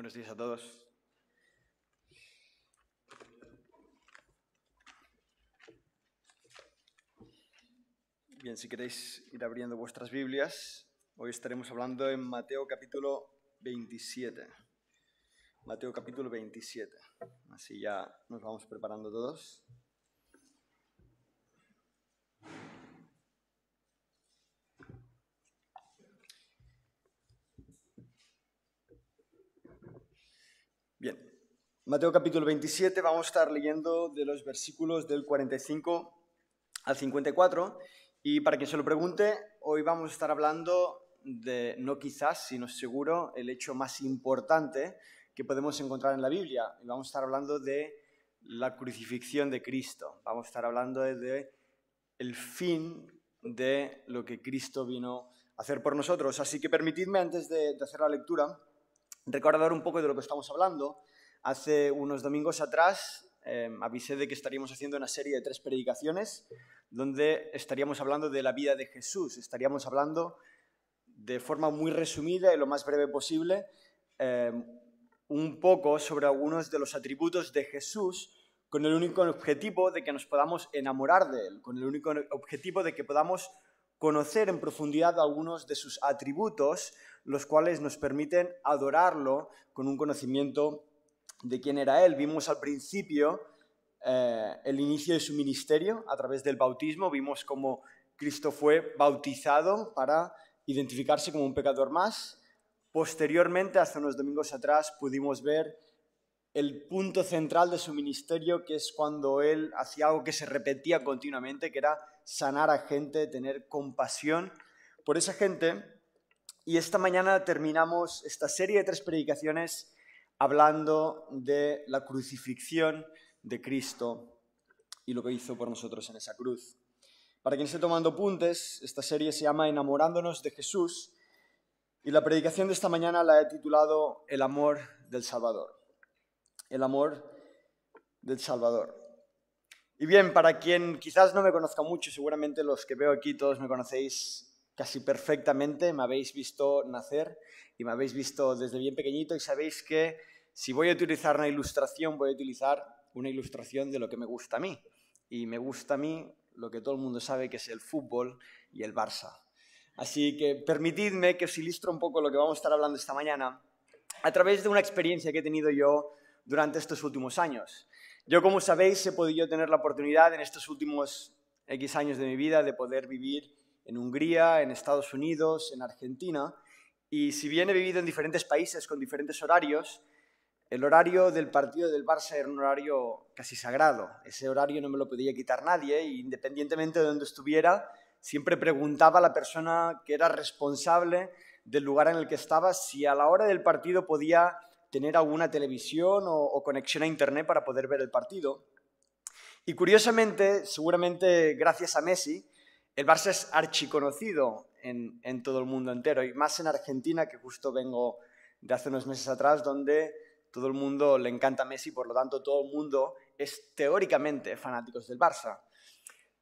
Buenos días a todos. Bien, si queréis ir abriendo vuestras Biblias, hoy estaremos hablando en Mateo capítulo 27. Mateo capítulo 27. Así ya nos vamos preparando todos. Bien, Mateo capítulo 27 vamos a estar leyendo de los versículos del 45 al 54 y para quien se lo pregunte, hoy vamos a estar hablando de, no quizás, sino seguro, el hecho más importante que podemos encontrar en la Biblia. Y vamos a estar hablando de la crucifixión de Cristo. Vamos a estar hablando de, el fin de lo que Cristo vino a hacer por nosotros. Así que permitidme, antes de, de hacer la lectura, recordar un poco de lo que estamos hablando. Hace unos domingos atrás eh, avisé de que estaríamos haciendo una serie de tres predicaciones donde estaríamos hablando de la vida de Jesús, estaríamos hablando de forma muy resumida y lo más breve posible eh, un poco sobre algunos de los atributos de Jesús con el único objetivo de que nos podamos enamorar de Él, con el único objetivo de que podamos conocer en profundidad algunos de sus atributos, los cuales nos permiten adorarlo con un conocimiento de quién era Él. Vimos al principio eh, el inicio de su ministerio a través del bautismo, vimos cómo Cristo fue bautizado para identificarse como un pecador más. Posteriormente, hace unos domingos atrás, pudimos ver el punto central de su ministerio, que es cuando él hacía algo que se repetía continuamente, que era sanar a gente, tener compasión por esa gente. Y esta mañana terminamos esta serie de tres predicaciones hablando de la crucifixión de Cristo y lo que hizo por nosotros en esa cruz. Para quien esté tomando apuntes, esta serie se llama Enamorándonos de Jesús y la predicación de esta mañana la he titulado El amor del Salvador. El amor del Salvador. Y bien, para quien quizás no me conozca mucho, seguramente los que veo aquí todos me conocéis casi perfectamente, me habéis visto nacer y me habéis visto desde bien pequeñito y sabéis que si voy a utilizar una ilustración, voy a utilizar una ilustración de lo que me gusta a mí. Y me gusta a mí lo que todo el mundo sabe que es el fútbol y el Barça. Así que permitidme que os ilustre un poco lo que vamos a estar hablando esta mañana a través de una experiencia que he tenido yo durante estos últimos años. Yo, como sabéis, he podido tener la oportunidad en estos últimos X años de mi vida de poder vivir en Hungría, en Estados Unidos, en Argentina. Y si bien he vivido en diferentes países con diferentes horarios, el horario del partido del Barça era un horario casi sagrado. Ese horario no me lo podía quitar nadie e independientemente de donde estuviera, siempre preguntaba a la persona que era responsable del lugar en el que estaba si a la hora del partido podía tener alguna televisión o, conexión a Internet para poder ver el partido. Y curiosamente, seguramente gracias a Messi, el Barça es archiconocido en, todo el mundo entero, y más en Argentina, que justo vengo de hace unos meses atrás, donde todo el mundo le encanta Messi, por lo tanto todo el mundo es teóricamente fanáticos del Barça.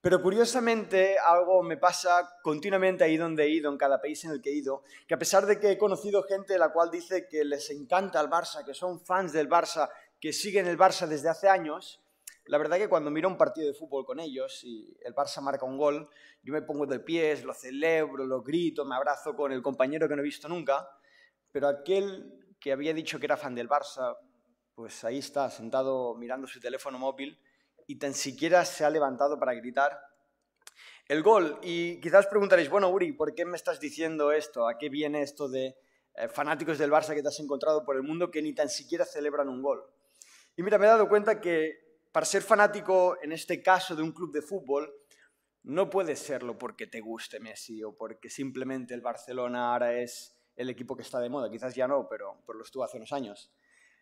Pero curiosamente algo me pasa continuamente ahí donde he ido, en cada país en el que he ido, que a pesar de que he conocido gente la cual dice que les encanta el Barça, que son fans del Barça, que siguen el Barça desde hace años, la verdad que cuando miro un partido de fútbol con ellos y el Barça marca un gol, yo me pongo de pies, lo celebro, lo grito, me abrazo con el compañero que no he visto nunca, pero aquel que había dicho que era fan del Barça, pues ahí está, sentado mirando su teléfono móvil y tan siquiera se ha levantado para gritar el gol. Y quizás preguntaréis, bueno, Uri, ¿por qué me estás diciendo esto? ¿A qué viene esto de eh, fanáticos del Barça que te has encontrado por el mundo que ni tan siquiera celebran un gol? Y mira, me he dado cuenta que para ser fanático, en este caso, de un club de fútbol, no puedes serlo porque te guste Messi o porque simplemente el Barcelona ahora es el equipo que está de moda, quizás ya no, pero, pero lo estuvo hace unos años,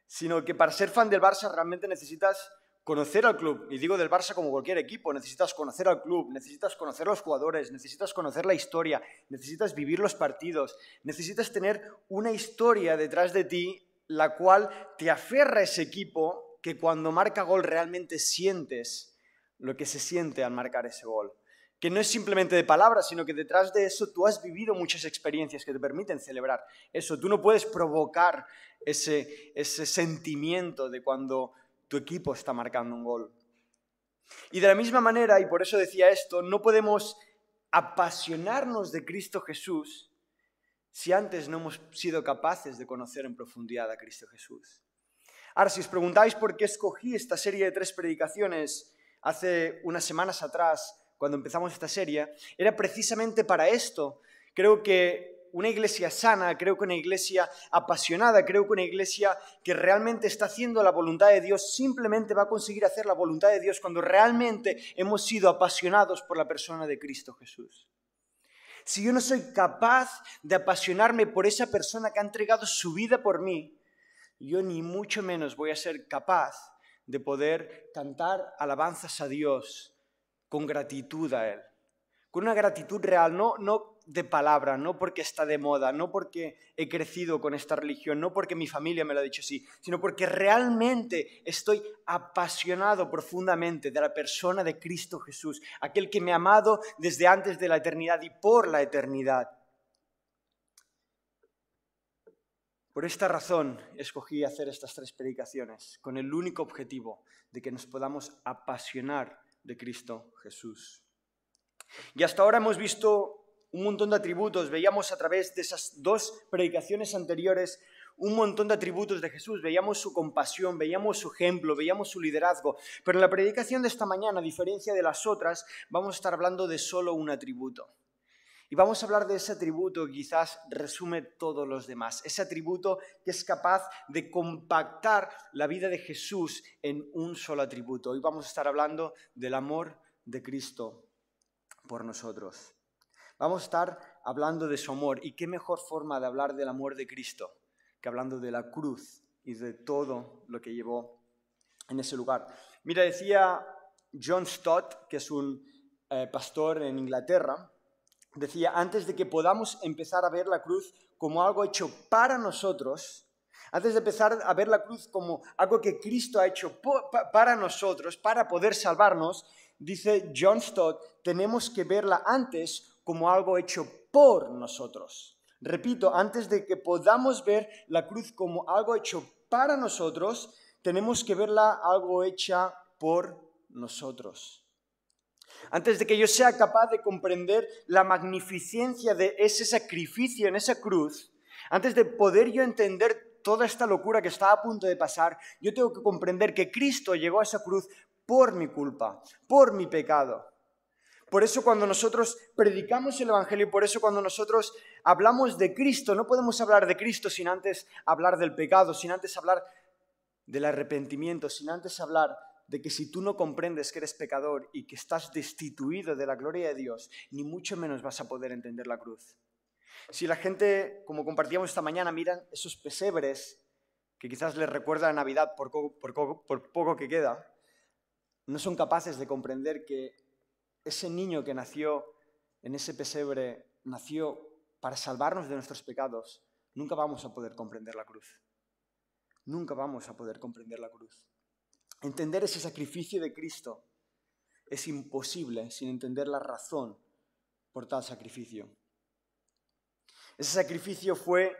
sino que para ser fan del Barça realmente necesitas conocer al club, y digo del Barça como cualquier equipo, necesitas conocer al club, necesitas conocer a los jugadores, necesitas conocer la historia, necesitas vivir los partidos, necesitas tener una historia detrás de ti la cual te aferra a ese equipo que cuando marca gol realmente sientes lo que se siente al marcar ese gol que no es simplemente de palabras, sino que detrás de eso tú has vivido muchas experiencias que te permiten celebrar eso. Tú no puedes provocar ese, ese sentimiento de cuando tu equipo está marcando un gol. Y de la misma manera, y por eso decía esto, no podemos apasionarnos de Cristo Jesús si antes no hemos sido capaces de conocer en profundidad a Cristo Jesús. Ahora, si os preguntáis por qué escogí esta serie de tres predicaciones hace unas semanas atrás, cuando empezamos esta serie, era precisamente para esto. Creo que una iglesia sana, creo que una iglesia apasionada, creo que una iglesia que realmente está haciendo la voluntad de Dios, simplemente va a conseguir hacer la voluntad de Dios cuando realmente hemos sido apasionados por la persona de Cristo Jesús si yo no soy capaz de apasionarme por esa persona que ha entregado su vida por mí, yo ni mucho menos voy a ser capaz de poder cantar alabanzas a Dios con gratitud a Él. Con una gratitud real, no, no de palabra, no porque está de moda, no porque he crecido con esta religión, no porque mi familia me lo ha dicho así, sino porque realmente estoy apasionado profundamente de la persona de Cristo Jesús, aquel que me ha amado desde antes de la eternidad y por la eternidad. Por esta razón escogí hacer estas tres predicaciones, con el único objetivo de que nos podamos apasionar de Cristo Jesús. Y hasta ahora hemos visto un montón de atributos, veíamos a través de esas dos predicaciones anteriores un montón de atributos de Jesús, veíamos su compasión, veíamos su ejemplo, veíamos su liderazgo, pero en la predicación de esta mañana, a diferencia de las otras, vamos a estar hablando de solo un atributo. Y vamos a hablar de ese atributo que quizás resume todos los demás, ese atributo que es capaz de compactar la vida de Jesús en un solo atributo. Hoy vamos a estar hablando del amor de Cristo por nosotros. Vamos a estar hablando de su amor. ¿Y qué mejor forma de hablar del amor de Cristo que hablando de la cruz y de todo lo que llevó en ese lugar? Mira, decía John Stott, que es un eh, pastor en Inglaterra, decía, antes de que podamos empezar a ver la cruz como algo hecho para nosotros, antes de empezar a ver la cruz como algo que Cristo ha hecho para nosotros, para poder salvarnos, dice John Stott, tenemos que verla antes como algo hecho por nosotros. Repito, antes de que podamos ver la cruz como algo hecho para nosotros, tenemos que verla algo hecha por nosotros. Antes de que yo sea capaz de comprender la magnificencia de ese sacrificio en esa cruz, antes de poder yo entender toda esta locura que está a punto de pasar, yo tengo que comprender que Cristo llegó a esa cruz por mi culpa, por mi pecado. Por eso cuando nosotros predicamos el Evangelio, por eso cuando nosotros hablamos de Cristo, no podemos hablar de Cristo sin antes hablar del pecado, sin antes hablar del arrepentimiento, sin antes hablar de que si tú no comprendes que eres pecador y que estás destituido de la gloria de Dios, ni mucho menos vas a poder entender la cruz. Si la gente, como compartíamos esta mañana, miran esos pesebres que quizás les recuerda a Navidad por, por poco que queda, no son capaces de comprender que ese niño que nació en ese pesebre nació para salvarnos de nuestros pecados, nunca vamos a poder comprender la cruz. Nunca vamos a poder comprender la cruz. Entender ese sacrificio de Cristo es imposible sin entender la razón por tal sacrificio. Ese sacrificio fue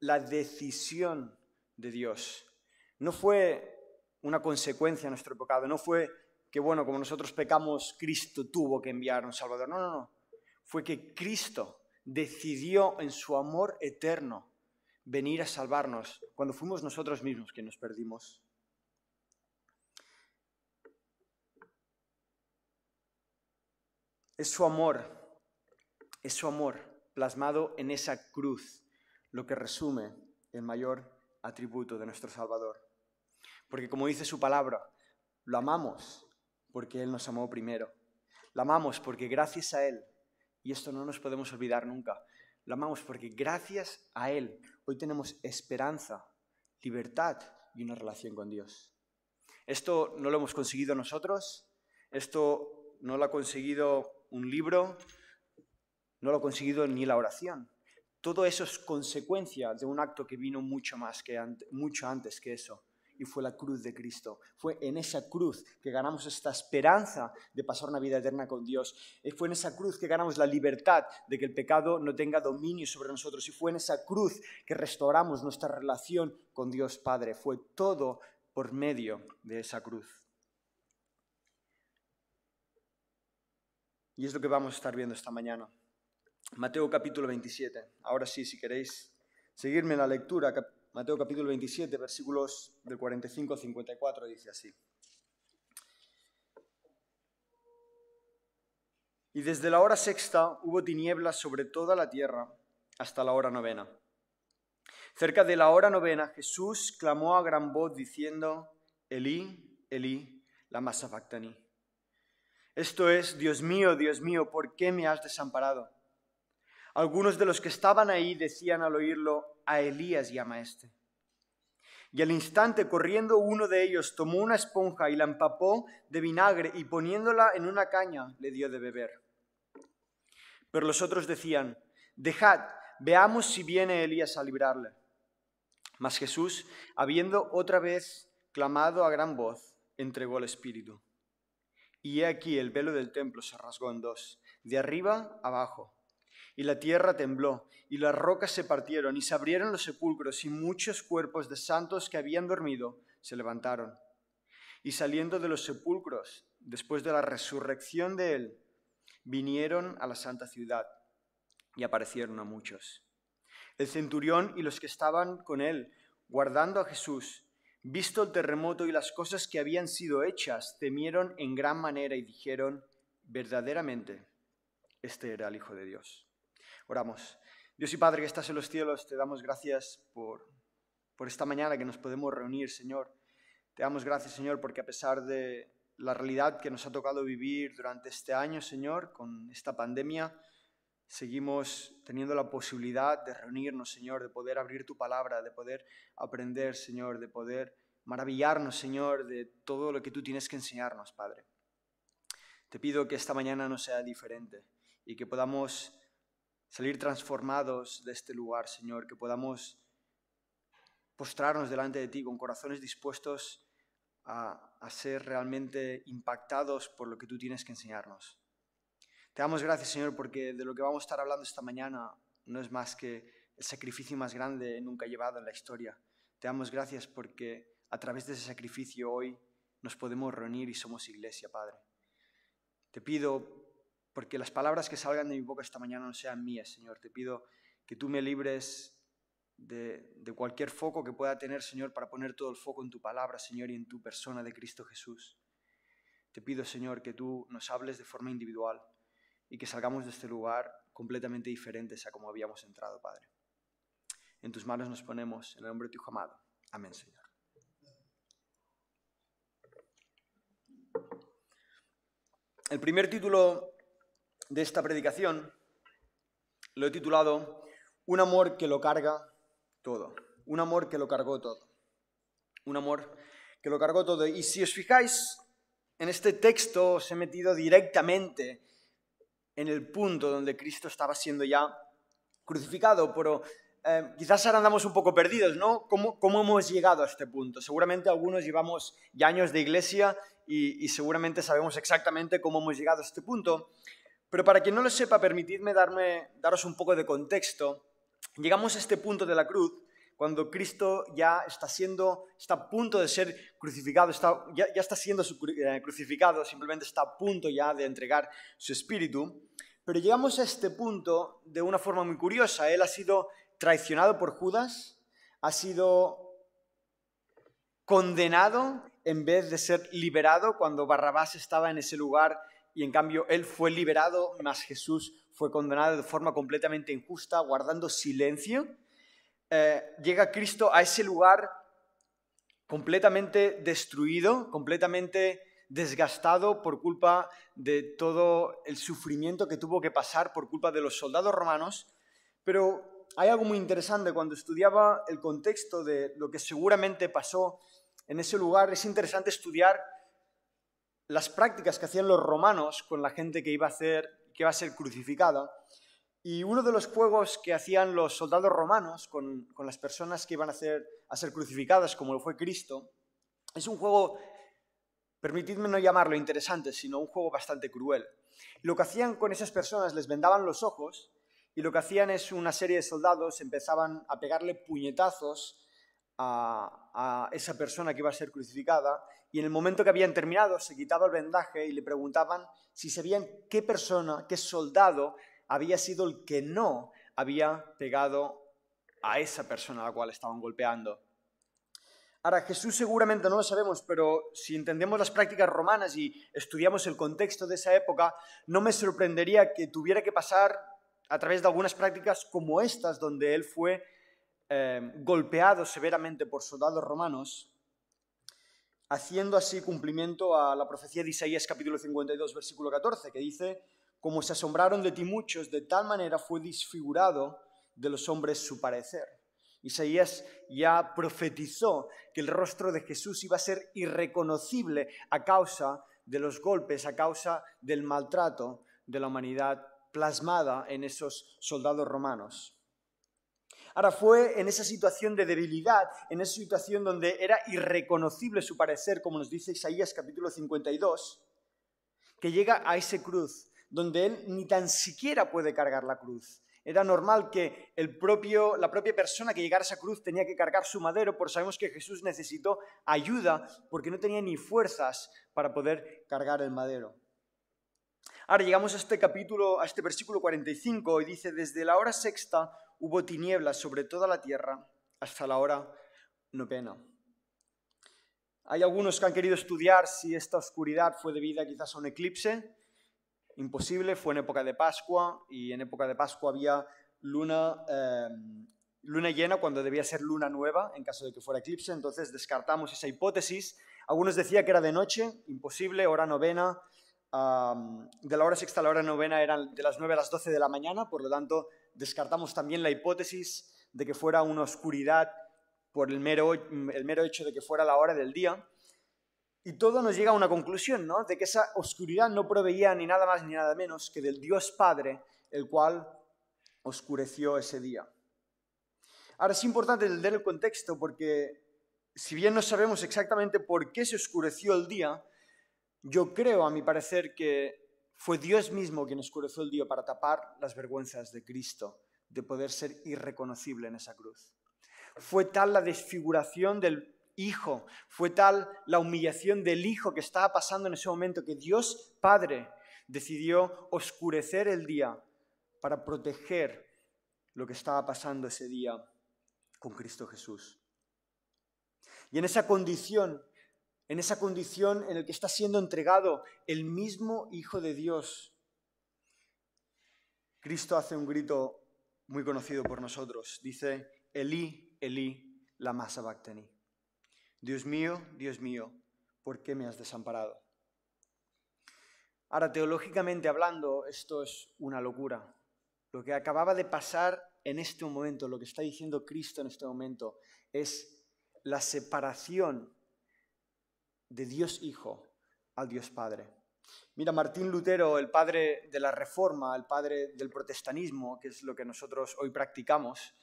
la decisión de Dios. No fue una consecuencia de nuestro pecado, no fue que, bueno, como nosotros pecamos, Cristo tuvo que enviar un Salvador. No, no, no. Fue que Cristo decidió en su amor eterno venir a salvarnos cuando fuimos nosotros mismos que nos perdimos. Es su amor, es su amor plasmado en esa cruz lo que resume el mayor atributo de nuestro Salvador. Porque como dice su palabra, lo amamos porque Él nos amó primero. La amamos porque gracias a Él, y esto no nos podemos olvidar nunca, la amamos porque gracias a Él hoy tenemos esperanza, libertad y una relación con Dios. Esto no lo hemos conseguido nosotros, esto no lo ha conseguido un libro, no lo ha conseguido ni la oración. Todo eso es consecuencia de un acto que vino mucho más que mucho antes que eso, y fue la cruz de Cristo. Fue en esa cruz que ganamos esta esperanza de pasar una vida eterna con Dios. Y fue en esa cruz que ganamos la libertad de que el pecado no tenga dominio sobre nosotros. Y fue en esa cruz que restauramos nuestra relación con Dios Padre. Fue todo por medio de esa cruz. Y es lo que vamos a estar viendo esta mañana. Mateo capítulo 27. Ahora sí, si queréis seguirme en la lectura, Mateo capítulo 27, versículos del 45 al 54, dice así. Y desde la hora sexta hubo tinieblas sobre toda la tierra hasta la hora novena. Cerca de la hora novena Jesús clamó a gran voz diciendo, Elí, Elí, la sabactani. Esto es, Dios mío, Dios mío, ¿por qué me has desamparado? Algunos de los que estaban ahí decían al oírlo, a Elías llama este. Y al instante, corriendo uno de ellos, tomó una esponja y la empapó de vinagre y poniéndola en una caña, le dio de beber. Pero los otros decían, dejad, veamos si viene Elías a librarle. Mas Jesús, habiendo otra vez clamado a gran voz, entregó el Espíritu. Y he aquí el velo del templo se rasgó en dos, de arriba abajo. Y la tierra tembló, y las rocas se partieron, y se abrieron los sepulcros, y muchos cuerpos de santos que habían dormido se levantaron. Y saliendo de los sepulcros, después de la resurrección de él, vinieron a la santa ciudad, y aparecieron a muchos. El centurión y los que estaban con él, guardando a Jesús, Visto el terremoto y las cosas que habían sido hechas, temieron en gran manera y dijeron, verdaderamente, este era el Hijo de Dios. Oramos. Dios y Padre que estás en los cielos, te damos gracias por, por esta mañana que nos podemos reunir, Señor. Te damos gracias, Señor, porque a pesar de la realidad que nos ha tocado vivir durante este año, Señor, con esta pandemia, seguimos teniendo la posibilidad de reunirnos, Señor, de poder abrir tu palabra, de poder aprender, Señor, de poder maravillarnos, Señor, de todo lo que tú tienes que enseñarnos, Padre. Te pido que esta mañana no sea diferente y que podamos salir transformados de este lugar, Señor, que podamos postrarnos delante de ti con corazones dispuestos a, ser realmente impactados por lo que tú tienes que enseñarnos. Te damos gracias, Señor, porque de lo que vamos a estar hablando esta mañana no es más que el sacrificio más grande nunca llevado en la historia. Te damos gracias porque a través de ese sacrificio hoy nos podemos reunir y somos iglesia, Padre. Te pido, porque las palabras que salgan de mi boca esta mañana no sean mías, Señor. Te pido que tú me libres de, de, cualquier foco que pueda tener, Señor, para poner todo el foco en tu palabra, Señor, y en tu persona de Cristo Jesús. Te pido, Señor, que tú nos hables de forma individual y que salgamos de este lugar completamente diferentes a como habíamos entrado, Padre. En tus manos nos ponemos, en el nombre de tu Hijo amado. Amén, Señor. El primer título de esta predicación lo he titulado Un amor que lo carga todo. Un amor que lo cargó todo. Un amor que lo cargó todo. Y si os fijáis, en este texto os he metido directamente en el punto donde Cristo estaba siendo ya crucificado, pero eh, quizás ahora andamos un poco perdidos, ¿no? ¿Cómo, ¿Cómo, hemos llegado a este punto? Seguramente algunos llevamos ya años de iglesia y, y, seguramente sabemos exactamente cómo hemos llegado a este punto, pero para quien no lo sepa, permitidme darme, daros un poco de contexto. Llegamos a este punto de la cruz cuando Cristo ya está siendo, está a punto de ser crucificado, está, ya, ya, está siendo eh, crucificado, simplemente está a punto ya de entregar su espíritu. Pero llegamos a este punto de una forma muy curiosa. Él ha sido traicionado por Judas, ha sido condenado en vez de ser liberado cuando Barrabás estaba en ese lugar y en cambio él fue liberado, más Jesús fue condenado de forma completamente injusta, guardando silencio. Eh, llega Cristo a ese lugar completamente destruido, completamente desgastado por culpa de todo el sufrimiento que tuvo que pasar por culpa de los soldados romanos. Pero hay algo muy interesante cuando estudiaba el contexto de lo que seguramente pasó en ese lugar, es interesante estudiar las prácticas que hacían los romanos con la gente que iba a, que iba a ser crucificada. Y uno de los juegos que hacían los soldados romanos con, las personas que iban a, hacer, a ser crucificadas, como lo fue Cristo, Es un juego, permitidme no llamarlo interesante, sino un juego bastante cruel. Lo que hacían con esas personas, les vendaban los ojos y lo que hacían es una serie de soldados empezaban a pegarle puñetazos a, a, esa persona que iba a ser crucificada y en el momento que habían terminado se quitaba el vendaje y le preguntaban si sabían qué persona, qué soldado había sido el que no había pegado a esa persona a la cual estaban golpeando. Ahora, Jesús seguramente no lo sabemos, pero si entendemos las prácticas romanas y estudiamos el contexto de esa época, no me sorprendería que tuviera que pasar a través de algunas prácticas como estas, donde él fue eh, golpeado severamente por soldados romanos, haciendo así cumplimiento a la profecía de Isaías capítulo 52, versículo 14, que dice, como se asombraron de ti muchos, de tal manera fue disfigurado de los hombres su parecer. Isaías ya profetizó que el rostro de Jesús iba a ser irreconocible a causa de los golpes, a causa del maltrato de la humanidad plasmada en esos soldados romanos. Ahora fue en esa situación de debilidad, en esa situación donde era irreconocible su parecer, como nos dice Isaías capítulo 52, que llega a ese cruz, donde él ni tan siquiera puede cargar la cruz. Era normal que el propio, la propia persona que llegara a esa cruz tenía que cargar su madero, porque sabemos que Jesús necesitó ayuda porque no tenía ni fuerzas para poder cargar el madero. Ahora llegamos a este capítulo, a este versículo 45 y dice, desde la hora sexta hubo tinieblas sobre toda la tierra hasta la hora novena. Hay algunos que han querido estudiar si esta oscuridad fue debida quizás a un eclipse, imposible, fue en época de Pascua y en época de Pascua había luna, eh, luna llena cuando debía ser luna nueva en caso de que fuera eclipse, entonces descartamos esa hipótesis. Algunos decían que era de noche, imposible, hora novena, de la hora sexta a la hora novena eran de las 9 a las 12 de la mañana, por lo tanto descartamos también la hipótesis de que fuera una oscuridad por el mero, el mero hecho de que fuera la hora del día. Y todo nos llega a una conclusión, ¿no? De que esa oscuridad no proveía ni nada más ni nada menos que del Dios Padre, el cual oscureció ese día. Ahora es importante entender el contexto porque si bien no sabemos exactamente por qué se oscureció el día, yo creo, a mi parecer, que fue Dios mismo quien oscureció el día para tapar las vergüenzas de Cristo, de poder ser irreconocible en esa cruz. Fue tal la desfiguración del hijo. Fue tal la humillación del hijo que estaba pasando en ese momento que Dios Padre decidió oscurecer el día para proteger lo que estaba pasando ese día con Cristo Jesús. Y en esa condición, en esa condición en la que está siendo entregado el mismo Hijo de Dios, Cristo hace un grito muy conocido por nosotros. Dice, Elí, Elí, la sabachthani. Dios mío, Dios mío, ¿por qué me has desamparado? Ahora, teológicamente hablando, esto es una locura. Lo que acababa de pasar en este momento, lo que está diciendo Cristo en este momento, es la separación de Dios Hijo al Dios Padre. Mira, Martín Lutero, el padre de la Reforma, el padre del protestanismo, que es lo que nosotros hoy practicamos,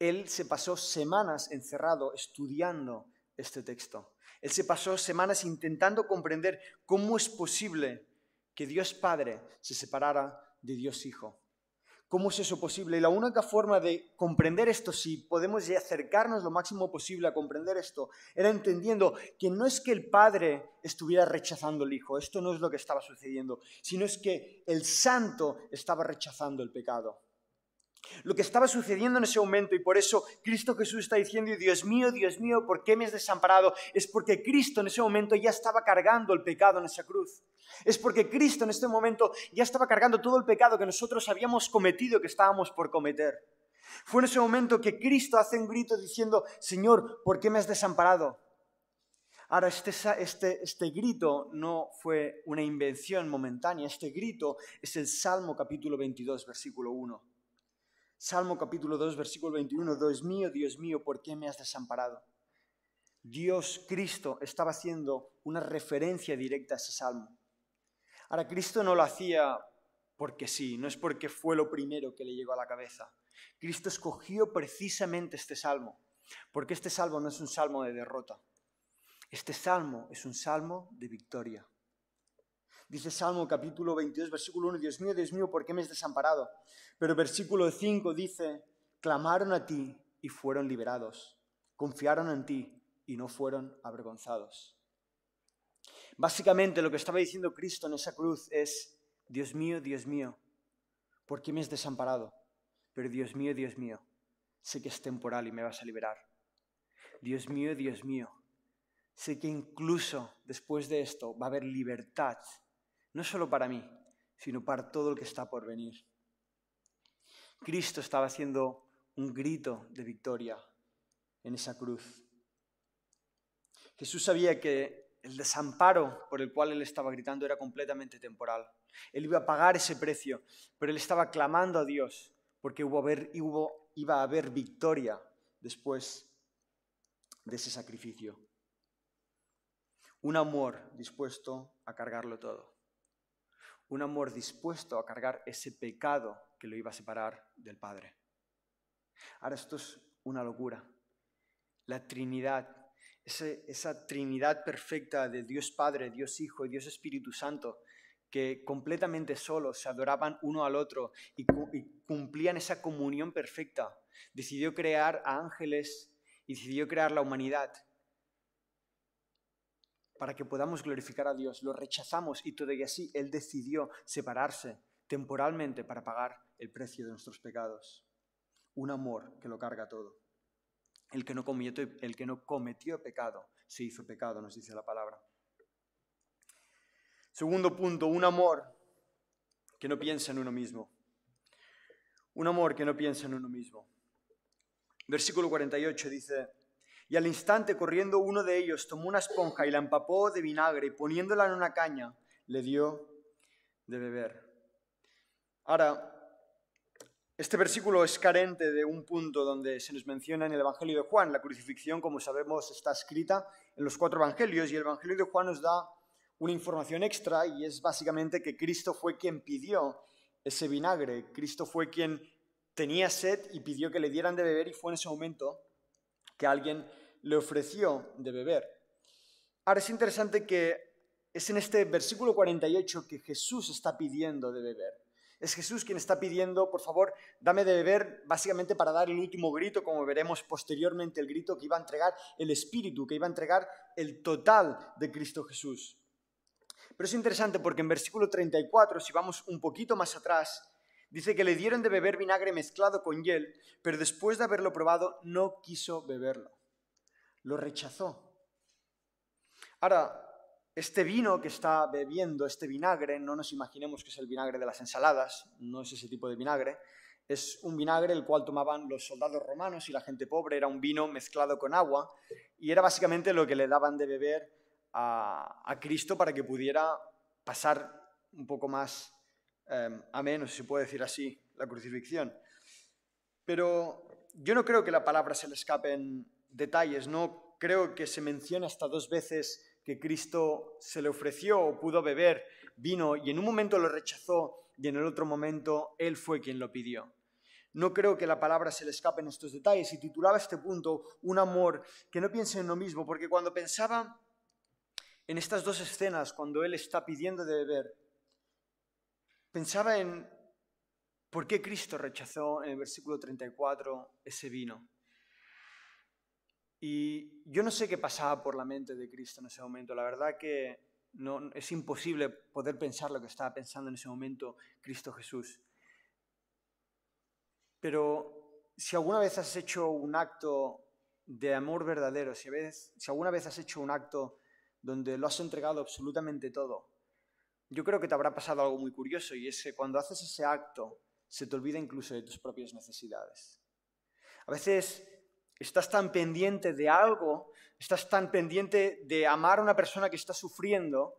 él se pasó semanas encerrado estudiando este texto. Él se pasó semanas intentando comprender cómo es posible que Dios Padre se separara de Dios Hijo. ¿Cómo es eso posible? Y la única forma de comprender esto, si podemos acercarnos lo máximo posible a comprender esto, era entendiendo que no es que el Padre estuviera rechazando al Hijo, esto no es lo que estaba sucediendo, sino es que el Santo estaba rechazando el pecado. Lo que estaba sucediendo en ese momento y por eso Cristo Jesús está diciendo, Dios mío, Dios mío, ¿por qué me has desamparado? Es porque Cristo en ese momento ya estaba cargando el pecado en esa cruz. Es porque Cristo en este momento ya estaba cargando todo el pecado que nosotros habíamos cometido, que estábamos por cometer. Fue en ese momento que Cristo hace un grito diciendo, Señor, ¿por qué me has desamparado? Ahora, este, este, este grito no fue una invención momentánea, este grito es el Salmo capítulo 22, versículo 1. Salmo capítulo 2, versículo 21, Dios mío, Dios mío, ¿por qué me has desamparado? Dios, Cristo, estaba haciendo una referencia directa a ese salmo. Ahora, Cristo no lo hacía porque sí, no es porque fue lo primero que le llegó a la cabeza. Cristo escogió precisamente este salmo, porque este salmo no es un salmo de derrota. Este salmo es un salmo de victoria. Dice Salmo capítulo 22, versículo 1, Dios mío, Dios mío, ¿por qué me has desamparado? Pero versículo 5 dice, clamaron a ti y fueron liberados, confiaron en ti y no fueron avergonzados. Básicamente lo que estaba diciendo Cristo en esa cruz es, Dios mío, Dios mío, ¿por qué me has desamparado? Pero Dios mío, Dios mío, sé que es temporal y me vas a liberar. Dios mío, Dios mío, sé que incluso después de esto va a haber libertad, no solo para mí, sino para todo el que está por venir. Cristo estaba haciendo un grito de victoria en esa cruz. Jesús sabía que el desamparo por el cual él estaba gritando era completamente temporal. Él iba a pagar ese precio, pero él estaba clamando a Dios porque iba a haber victoria después de ese sacrificio. Un amor dispuesto a cargarlo todo. Un amor dispuesto a cargar ese pecado que lo iba a separar del Padre. Ahora esto es una locura. La Trinidad, esa Trinidad perfecta de Dios Padre, Dios Hijo y Dios Espíritu Santo, que completamente solos se adoraban uno al otro y, cumplían esa comunión perfecta. Decidió crear a ángeles y decidió crear la humanidad para que podamos glorificar a Dios. Lo rechazamos y todavía así Él decidió separarse temporalmente para pagar el precio de nuestros pecados. Un amor que lo carga todo. El que no cometió, el que no cometió pecado se hizo pecado, nos dice la palabra. Segundo punto, un amor que no piensa en uno mismo. Un amor que no piensa en uno mismo. Versículo 48 dice, y al instante corriendo uno de ellos tomó una esponja y la empapó de vinagre y poniéndola en una caña le dio de beber. Ahora, este versículo es carente de un punto donde se nos menciona en el Evangelio de Juan. La crucifixión, como sabemos, está escrita en los cuatro Evangelios y el Evangelio de Juan nos da una información extra y es básicamente que Cristo fue quien pidió ese vinagre. Cristo fue quien tenía sed y pidió que le dieran de beber y fue en ese momento que alguien le ofreció de beber. Ahora es interesante que es en este versículo 48 que Jesús está pidiendo de beber. Es Jesús quien está pidiendo, por favor, dame de beber, básicamente para dar el último grito, como veremos posteriormente, el grito que iba a entregar el Espíritu, que iba a entregar el total de Cristo Jesús. Pero es interesante porque en versículo 34, si vamos un poquito más atrás, dice que le dieron de beber vinagre mezclado con hiel, pero después de haberlo probado no quiso beberlo. Lo rechazó. Ahora, este vino que está bebiendo, este vinagre, no nos imaginemos que es el vinagre de las ensaladas, no es ese tipo de vinagre, es un vinagre el cual tomaban los soldados romanos y la gente pobre, era un vino mezclado con agua y era básicamente lo que le daban de beber a, Cristo para que pudiera pasar un poco más eh, ameno, si se puede decir así, la crucifixión. Pero yo no creo que la palabra se le escapen detalles, no creo que se mencione hasta dos veces que Cristo se le ofreció o pudo beber vino y en un momento lo rechazó y en el otro momento Él fue quien lo pidió. No creo que la palabra se le escape en estos detalles y titulaba este punto Un amor que no piense en lo mismo, porque cuando pensaba en estas dos escenas, cuando él está pidiendo de beber, pensaba en por qué Cristo rechazó en el versículo 34 ese vino. Y yo no sé qué pasaba por la mente de Cristo en ese momento. La verdad que no, es imposible poder pensar lo que estaba pensando en ese momento Cristo Jesús. Pero si alguna vez has hecho un acto de amor verdadero, si, si alguna vez has hecho un acto donde lo has entregado absolutamente todo, yo creo que te habrá pasado algo muy curioso y es que cuando haces ese acto se te olvida incluso de tus propias necesidades. A veces estás tan pendiente de algo, estás tan pendiente de amar a una persona que está sufriendo,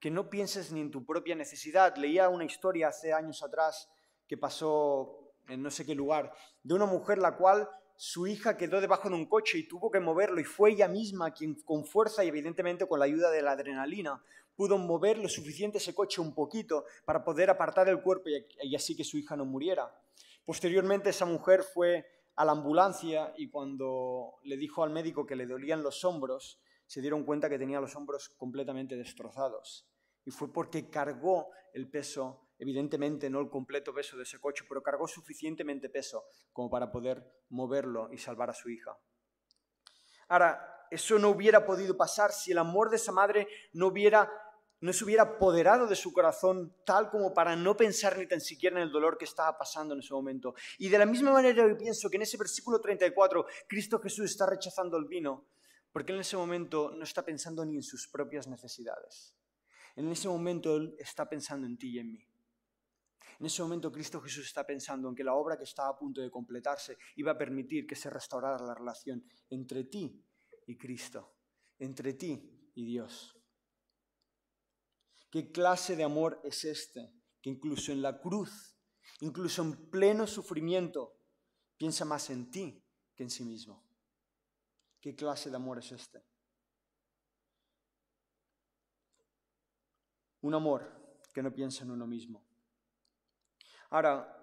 que no pienses ni en tu propia necesidad. Leía una historia hace años atrás que pasó en no sé qué lugar, de una mujer la cual su hija quedó debajo de un coche y tuvo que moverlo y fue ella misma quien con fuerza y evidentemente con la ayuda de la adrenalina pudo mover lo suficiente ese coche un poquito para poder apartar el cuerpo y así que su hija no muriera. Posteriormente esa mujer fue a la ambulancia y cuando le dijo al médico que le dolían los hombros, se dieron cuenta que tenía los hombros completamente destrozados. Y fue porque cargó el peso, evidentemente no el completo peso de ese coche, pero cargó suficientemente peso como para poder moverlo y salvar a su hija. Ahora, eso no hubiera podido pasar si el amor de esa madre no hubiera no se hubiera apoderado de su corazón tal como para no pensar ni tan siquiera en el dolor que estaba pasando en ese momento. Y de la misma manera yo pienso que en ese versículo 34 Cristo Jesús está rechazando el vino porque en ese momento no está pensando ni en sus propias necesidades. En ese momento Él está pensando en ti y en mí. En ese momento Cristo Jesús está pensando en que la obra que estaba a punto de completarse iba a permitir que se restaurara la relación entre ti y Cristo, entre ti y Dios. ¿Qué clase de amor es este? Que incluso en la cruz, incluso en pleno sufrimiento, piensa más en ti que en sí mismo. ¿Qué clase de amor es este? Un amor que no piensa en uno mismo. Ahora,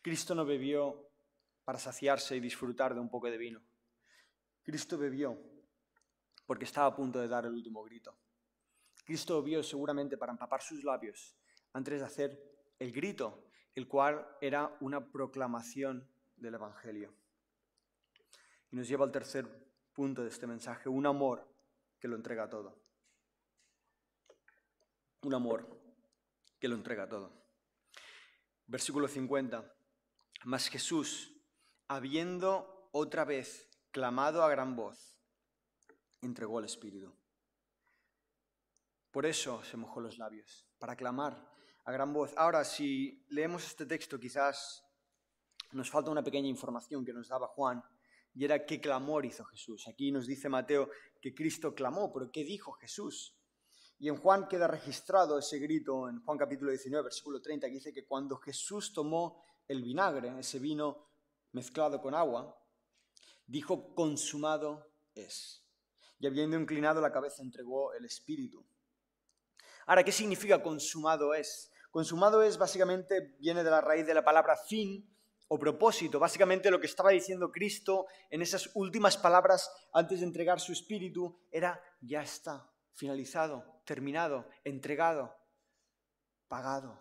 Cristo no bebió para saciarse y disfrutar de un poco de vino. Cristo bebió porque estaba a punto de dar el último grito. Cristo bebió seguramente para empapar sus labios antes de hacer el grito, el cual era una proclamación del Evangelio. Y nos lleva al tercer punto de este mensaje, un amor que lo entrega todo. Un amor que lo entrega todo. Versículo 50. Mas Jesús, habiendo otra vez clamado a gran voz, entregó el Espíritu. Por eso se mojó los labios, para clamar a gran voz. Ahora, si leemos este texto, quizás nos falta una pequeña información que nos daba Juan, y era qué clamor hizo Jesús. Aquí nos dice Mateo que Cristo clamó, pero ¿qué dijo Jesús? Y en Juan queda registrado ese grito, en Juan capítulo 19, versículo 30, que dice que cuando Jesús tomó el vinagre, ese vino mezclado con agua, dijo, consumado es. Y habiendo inclinado la cabeza, entregó el Espíritu. Ahora, ¿qué significa consumado es? Consumado es básicamente, viene de la raíz de la palabra fin o propósito. Básicamente lo que estaba diciendo Cristo en esas últimas palabras antes de entregar su espíritu era, ya está, finalizado, terminado, entregado, pagado.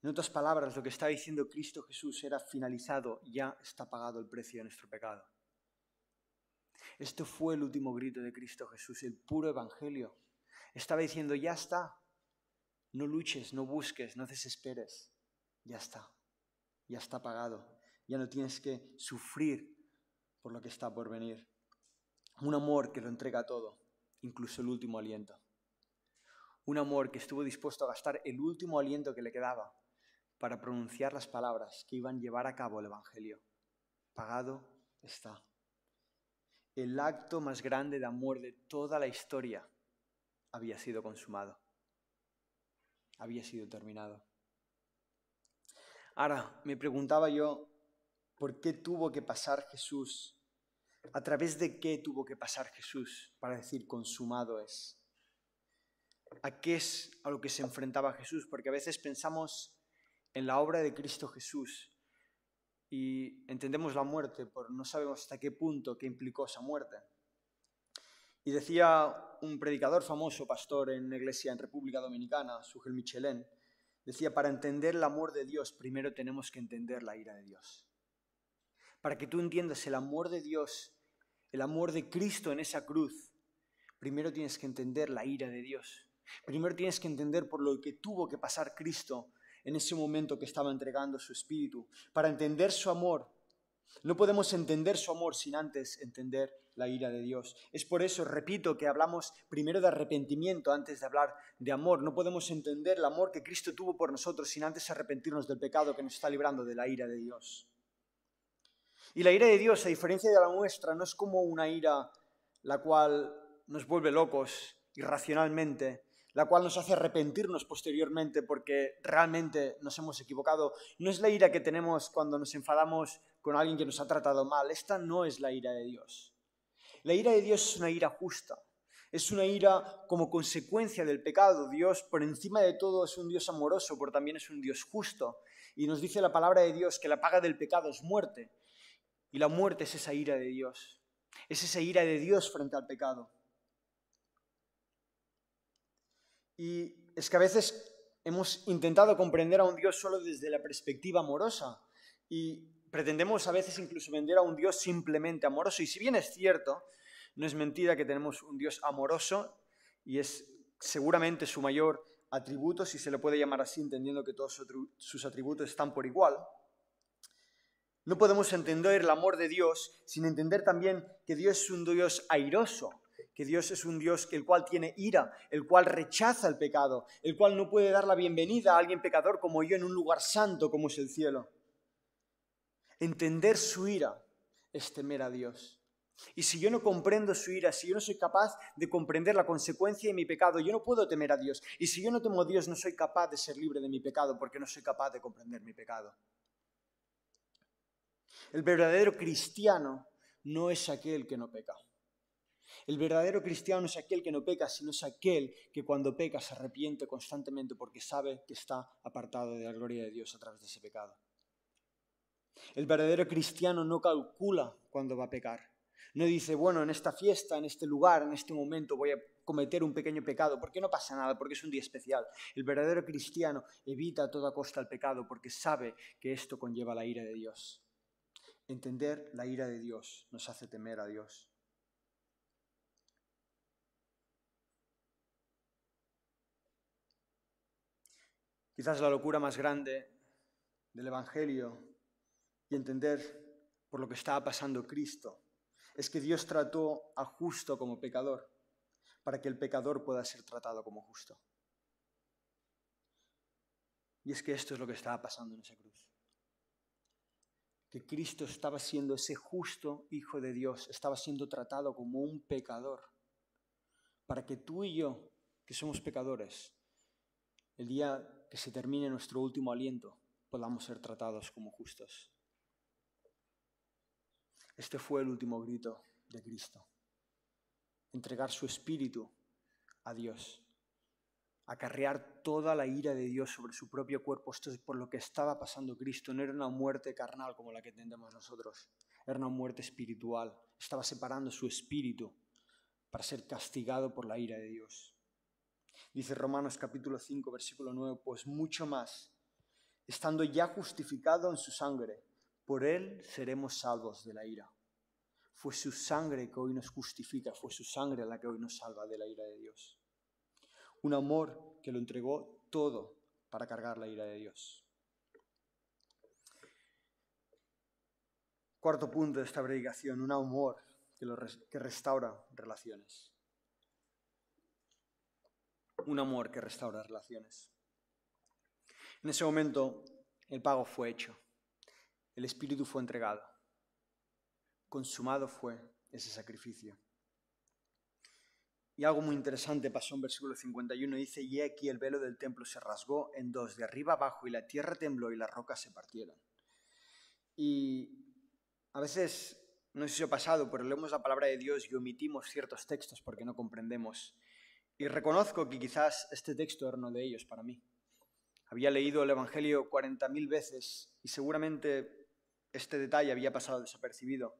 En otras palabras, lo que estaba diciendo Cristo Jesús era finalizado, ya está pagado el precio de nuestro pecado. Esto fue el último grito de Cristo Jesús, el puro evangelio. Estaba diciendo, ya está. No luches, no busques, no desesperes. Ya está. Ya está pagado. Ya no tienes que sufrir por lo que está por venir. Un amor que lo entrega todo, incluso el último aliento. Un amor que estuvo dispuesto a gastar el último aliento que le quedaba para pronunciar las palabras que iban a llevar a cabo el Evangelio. Pagado está. El acto más grande de amor de toda la historia había sido consumado, había sido terminado. Ahora, me preguntaba yo, ¿por qué tuvo que pasar Jesús? ¿A través de qué tuvo que pasar Jesús para decir consumado es? ¿A qué es a lo que se enfrentaba Jesús? Porque a veces pensamos en la obra de Cristo Jesús y entendemos la muerte, pero no sabemos hasta qué punto que implicó esa muerte. Y decía un predicador famoso, pastor en una iglesia en República Dominicana, Sugel Michelén, decía, para entender el amor de Dios, primero tenemos que entender la ira de Dios. Para que tú entiendas el amor de Dios, el amor de Cristo en esa cruz, primero tienes que entender la ira de Dios. Primero tienes que entender por lo que tuvo que pasar Cristo en ese momento que estaba entregando su espíritu. Para entender su amor, no podemos entender su amor sin antes entender la ira de Dios. Es por eso, repito, que hablamos primero de arrepentimiento antes de hablar de amor. No podemos entender el amor que Cristo tuvo por nosotros sin antes arrepentirnos del pecado que nos está librando de la ira de Dios. Y la ira de Dios, a diferencia de la nuestra, no es como una ira la cual nos vuelve locos irracionalmente, la cual nos hace arrepentirnos posteriormente porque realmente nos hemos equivocado. No es la ira que tenemos cuando nos enfadamos con alguien que nos ha tratado mal. Esta no es la ira de Dios. La ira de Dios es una ira justa. Es una ira como consecuencia del pecado. Dios, por encima de todo, es un Dios amoroso, pero también es un Dios justo. Y nos dice la palabra de Dios que la paga del pecado es muerte. Y la muerte es esa ira de Dios. Es esa ira de Dios frente al pecado. Y es que a veces hemos intentado comprender a un Dios solo desde la perspectiva amorosa y pretendemos a veces incluso vender a un Dios simplemente amoroso. Y si bien es cierto, no es mentira que tenemos un Dios amoroso y es seguramente su mayor atributo, si se le puede llamar así, entendiendo que todos sus atributos están por igual. No podemos entender el amor de Dios sin entender también que Dios es un Dios airoso, que Dios es un Dios el cual tiene ira, el cual rechaza el pecado, el cual no puede dar la bienvenida a alguien pecador como yo en un lugar santo como es el cielo. Entender su ira es temer a Dios. Y si yo no comprendo su ira, si yo no soy capaz de comprender la consecuencia de mi pecado, yo no puedo temer a Dios. Y si yo no temo a Dios, no soy capaz de ser libre de mi pecado porque no soy capaz de comprender mi pecado. El verdadero cristiano no es aquel que no peca. El verdadero cristiano no es aquel que no peca, sino es aquel que cuando peca se arrepiente constantemente porque sabe que está apartado de la gloria de Dios a través de ese pecado. El verdadero cristiano no calcula cuando va a pecar. No dice, bueno, en esta fiesta, en este lugar, en este momento voy a cometer un pequeño pecado, porque no pasa nada, porque es un día especial. El verdadero cristiano evita a toda costa el pecado porque sabe que esto conlleva la ira de Dios. Entender la ira de Dios nos hace temer a Dios. Quizás la locura más grande del Evangelio y entender por lo que estaba pasando Cristo es que Dios trató al justo como pecador para que el pecador pueda ser tratado como justo. Y es que esto es lo que estaba pasando en esa cruz. Que Cristo estaba siendo ese justo Hijo de Dios, estaba siendo tratado como un pecador, para que tú y yo, que somos pecadores, el día que se termine nuestro último aliento, podamos ser tratados como justos. Este fue el último grito de Cristo. Entregar su espíritu a Dios. Acarrear toda la ira de Dios sobre su propio cuerpo. Esto es por lo que estaba pasando Cristo. No era una muerte carnal como la que entendemos nosotros. Era una muerte espiritual. Estaba separando su espíritu para ser castigado por la ira de Dios. Dice Romanos capítulo 5, versículo 9, pues mucho más, estando ya justificado en su sangre, por Él seremos salvos de la ira. Fue su sangre que hoy nos justifica, fue su sangre la que hoy nos salva de la ira de Dios. Un amor que lo entregó todo para cargar la ira de Dios. Cuarto punto de esta predicación, un amor que, que restaura relaciones. Un amor que restaura relaciones. En ese momento el pago fue hecho el Espíritu fue entregado. Consumado fue ese sacrificio. Y algo muy interesante pasó en versículo 51. Dice, y aquí el velo del templo se rasgó en dos, de arriba abajo, y la tierra tembló y las rocas se partieron. Y a veces, no sé si ha pasado, pero leemos la palabra de Dios y omitimos ciertos textos porque no comprendemos. Y reconozco que quizás este texto era uno de ellos para mí. Había leído el Evangelio 40.000 veces y seguramente este detalle había pasado desapercibido.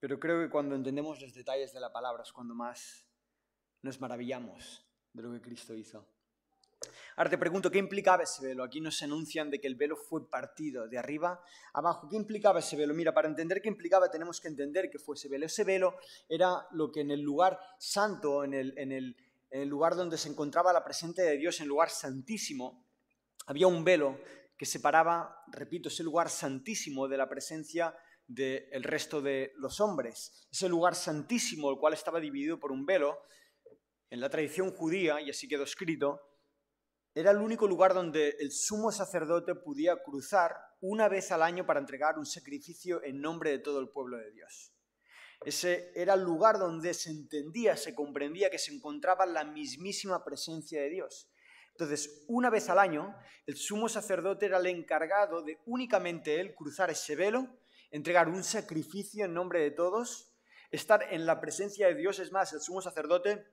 Pero creo que cuando entendemos los detalles de la palabra es cuando más nos maravillamos de lo que Cristo hizo. Ahora te pregunto, ¿qué implicaba ese velo? Aquí nos anuncian de que el velo fue partido de arriba abajo. ¿Qué implicaba ese velo? Mira, para entender qué implicaba tenemos que entender que fue ese velo. Ese velo era lo que en el lugar santo, en el, en el, en el lugar donde se encontraba la presencia de Dios, en el lugar santísimo, había un velo que separaba, repito, ese lugar santísimo de la presencia del resto de los hombres. Ese lugar santísimo, el cual estaba dividido por un velo, en la tradición judía, y así quedó escrito, era el único lugar donde el sumo sacerdote podía cruzar una vez al año para entregar un sacrificio en nombre de todo el pueblo de Dios. Ese era el lugar donde se entendía, se comprendía que se encontraba la mismísima presencia de Dios. Entonces, una vez al año, el sumo sacerdote era el encargado de únicamente él cruzar ese velo, entregar un sacrificio en nombre de todos, estar en la presencia de Dios. Es más, el sumo sacerdote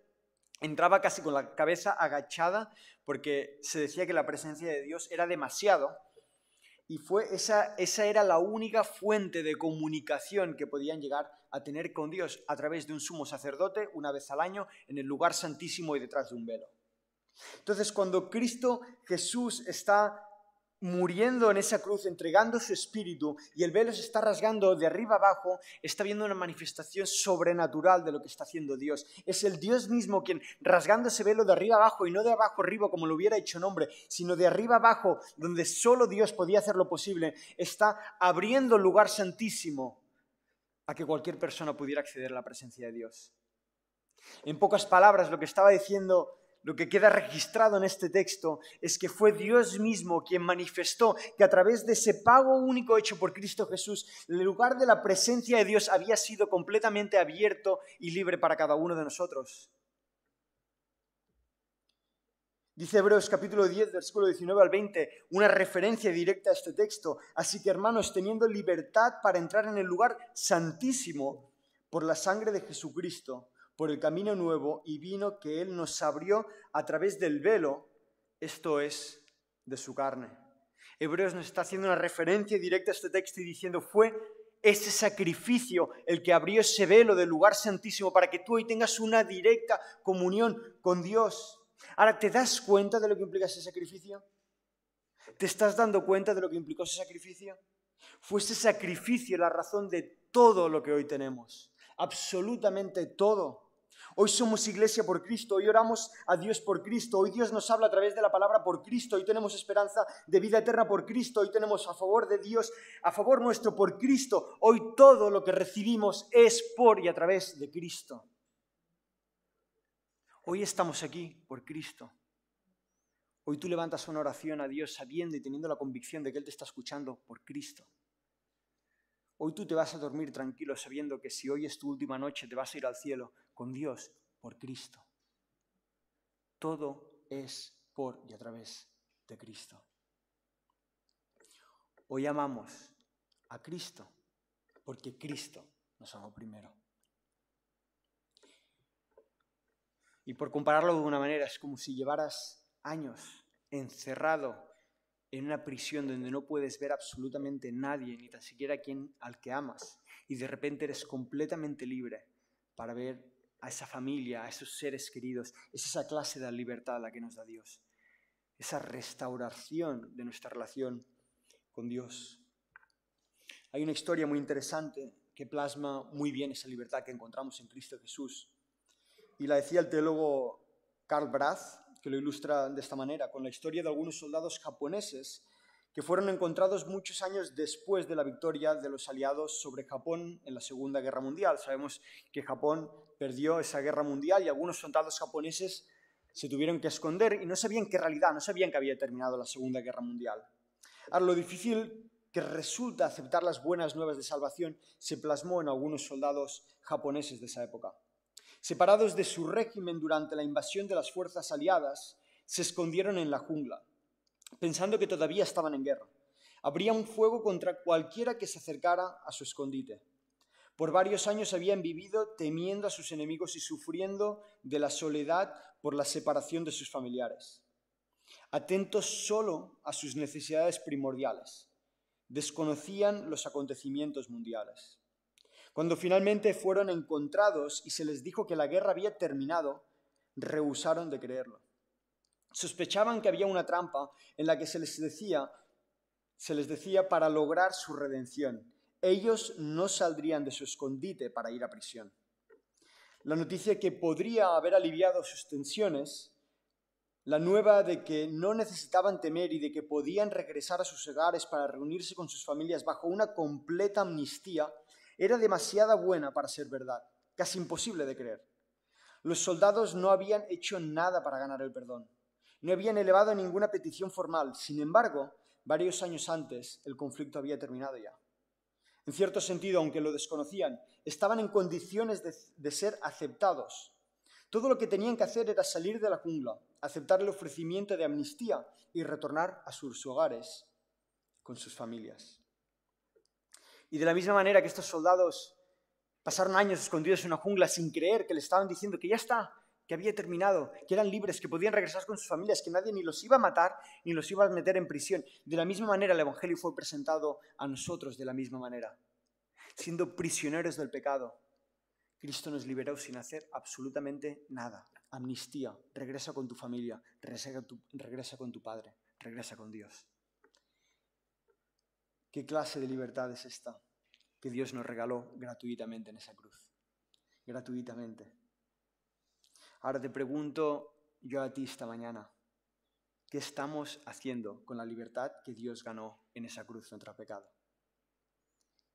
entraba casi con la cabeza agachada porque se decía que la presencia de Dios era demasiado. y fue esa, esa era la única fuente de comunicación que podían llegar a tener con Dios a través de un sumo sacerdote una vez al año en el lugar santísimo y detrás de un velo. Entonces, cuando Cristo Jesús está muriendo en esa cruz, entregando su espíritu, y el velo se está rasgando de arriba abajo, está viendo una manifestación sobrenatural de lo que está haciendo Dios. Es el Dios mismo quien, rasgando ese velo de arriba abajo, y no de abajo arriba como lo hubiera hecho un hombre, sino de arriba abajo, donde solo Dios podía hacer lo posible, está abriendo lugar santísimo a que cualquier persona pudiera acceder a la presencia de Dios. En pocas palabras, lo que estaba diciendo lo que queda registrado en este texto es que fue Dios mismo quien manifestó que a través de ese pago único hecho por Cristo Jesús, el lugar de la presencia de Dios había sido completamente abierto y libre para cada uno de nosotros. Dice Hebreos capítulo 10, versículo 19 al 20, una referencia directa a este texto. Así que hermanos, teniendo libertad para entrar en el lugar santísimo por la sangre de Jesucristo, por el camino nuevo y vino que Él nos abrió a través del velo, esto es, de su carne. Hebreos nos está haciendo una referencia directa a este texto y diciendo, fue ese sacrificio el que abrió ese velo del lugar santísimo para que tú hoy tengas una directa comunión con Dios. Ahora, ¿te das cuenta de lo que implica ese sacrificio? ¿Te estás dando cuenta de lo que implicó ese sacrificio? Fue ese sacrificio la razón de todo lo que hoy tenemos. Absolutamente todo. Hoy somos iglesia por Cristo, hoy oramos a Dios por Cristo, hoy Dios nos habla a través de la palabra por Cristo, hoy tenemos esperanza de vida eterna por Cristo, hoy tenemos a favor de Dios, a favor nuestro por Cristo, hoy todo lo que recibimos es por y a través de Cristo. Hoy estamos aquí por Cristo. Hoy tú levantas una oración a Dios sabiendo y teniendo la convicción de que Él te está escuchando por Cristo. Hoy tú te vas a dormir tranquilo sabiendo que si hoy es tu última noche te vas a ir al cielo con Dios por Cristo. Todo es por y a través de Cristo. Hoy amamos a Cristo porque Cristo nos amó primero. Y por compararlo de una manera, es como si llevaras años encerrado en una prisión donde no puedes ver absolutamente nadie, ni tan siquiera quien al que amas, y de repente eres completamente libre para ver a esa familia, a esos seres queridos. Es esa clase de libertad la que nos da Dios. Esa restauración de nuestra relación con Dios. Hay una historia muy interesante que plasma muy bien esa libertad que encontramos en Cristo Jesús. Y la decía el teólogo Karl Brath, que lo ilustra de esta manera, con la historia de algunos soldados japoneses que fueron encontrados muchos años después de la victoria de los aliados sobre Japón en la Segunda Guerra Mundial. Sabemos que Japón perdió esa guerra mundial y algunos soldados japoneses se tuvieron que esconder y no sabían qué realidad, no sabían que había terminado la Segunda Guerra Mundial. Ahora, lo difícil que resulta aceptar las buenas nuevas de salvación se plasmó en algunos soldados japoneses de esa época. Separados de su régimen durante la invasión de las fuerzas aliadas, se escondieron en la jungla, pensando que todavía estaban en guerra. Habría un fuego contra cualquiera que se acercara a su escondite. Por varios años habían vivido temiendo a sus enemigos y sufriendo de la soledad por la separación de sus familiares. Atentos solo a sus necesidades primordiales, desconocían los acontecimientos mundiales. Cuando finalmente fueron encontrados y se les dijo que la guerra había terminado, rehusaron de creerlo. Sospechaban que había una trampa en la que se les decía, se les decía para lograr su redención. Ellos no saldrían de su escondite para ir a prisión. La noticia que podría haber aliviado sus tensiones, la nueva de que no necesitaban temer y de que podían regresar a sus hogares para reunirse con sus familias bajo una completa amnistía, era demasiada buena para ser verdad, casi imposible de creer. Los soldados no habían hecho nada para ganar el perdón, no habían elevado ninguna petición formal, sin embargo, varios años antes el conflicto había terminado ya. En cierto sentido, aunque lo desconocían, estaban en condiciones de, ser aceptados. Todo lo que tenían que hacer era salir de la jungla, aceptar el ofrecimiento de amnistía y retornar a sus hogares con sus familias. Y de la misma manera que estos soldados pasaron años escondidos en una jungla sin creer que le estaban diciendo que ya está, que había terminado, que eran libres, que podían regresar con sus familias, que nadie ni los iba a matar ni los iba a meter en prisión. De la misma manera el Evangelio fue presentado a nosotros de la misma manera. Siendo prisioneros del pecado, Cristo nos liberó sin hacer absolutamente nada. Amnistía, regresa con tu familia, regresa con tu, regresa con tu padre, regresa con Dios. ¿Qué clase de libertad es esta que Dios nos regaló gratuitamente en esa cruz? Gratuitamente. Ahora te pregunto yo a ti esta mañana, ¿qué estamos haciendo con la libertad que Dios ganó en esa cruz contra pecado?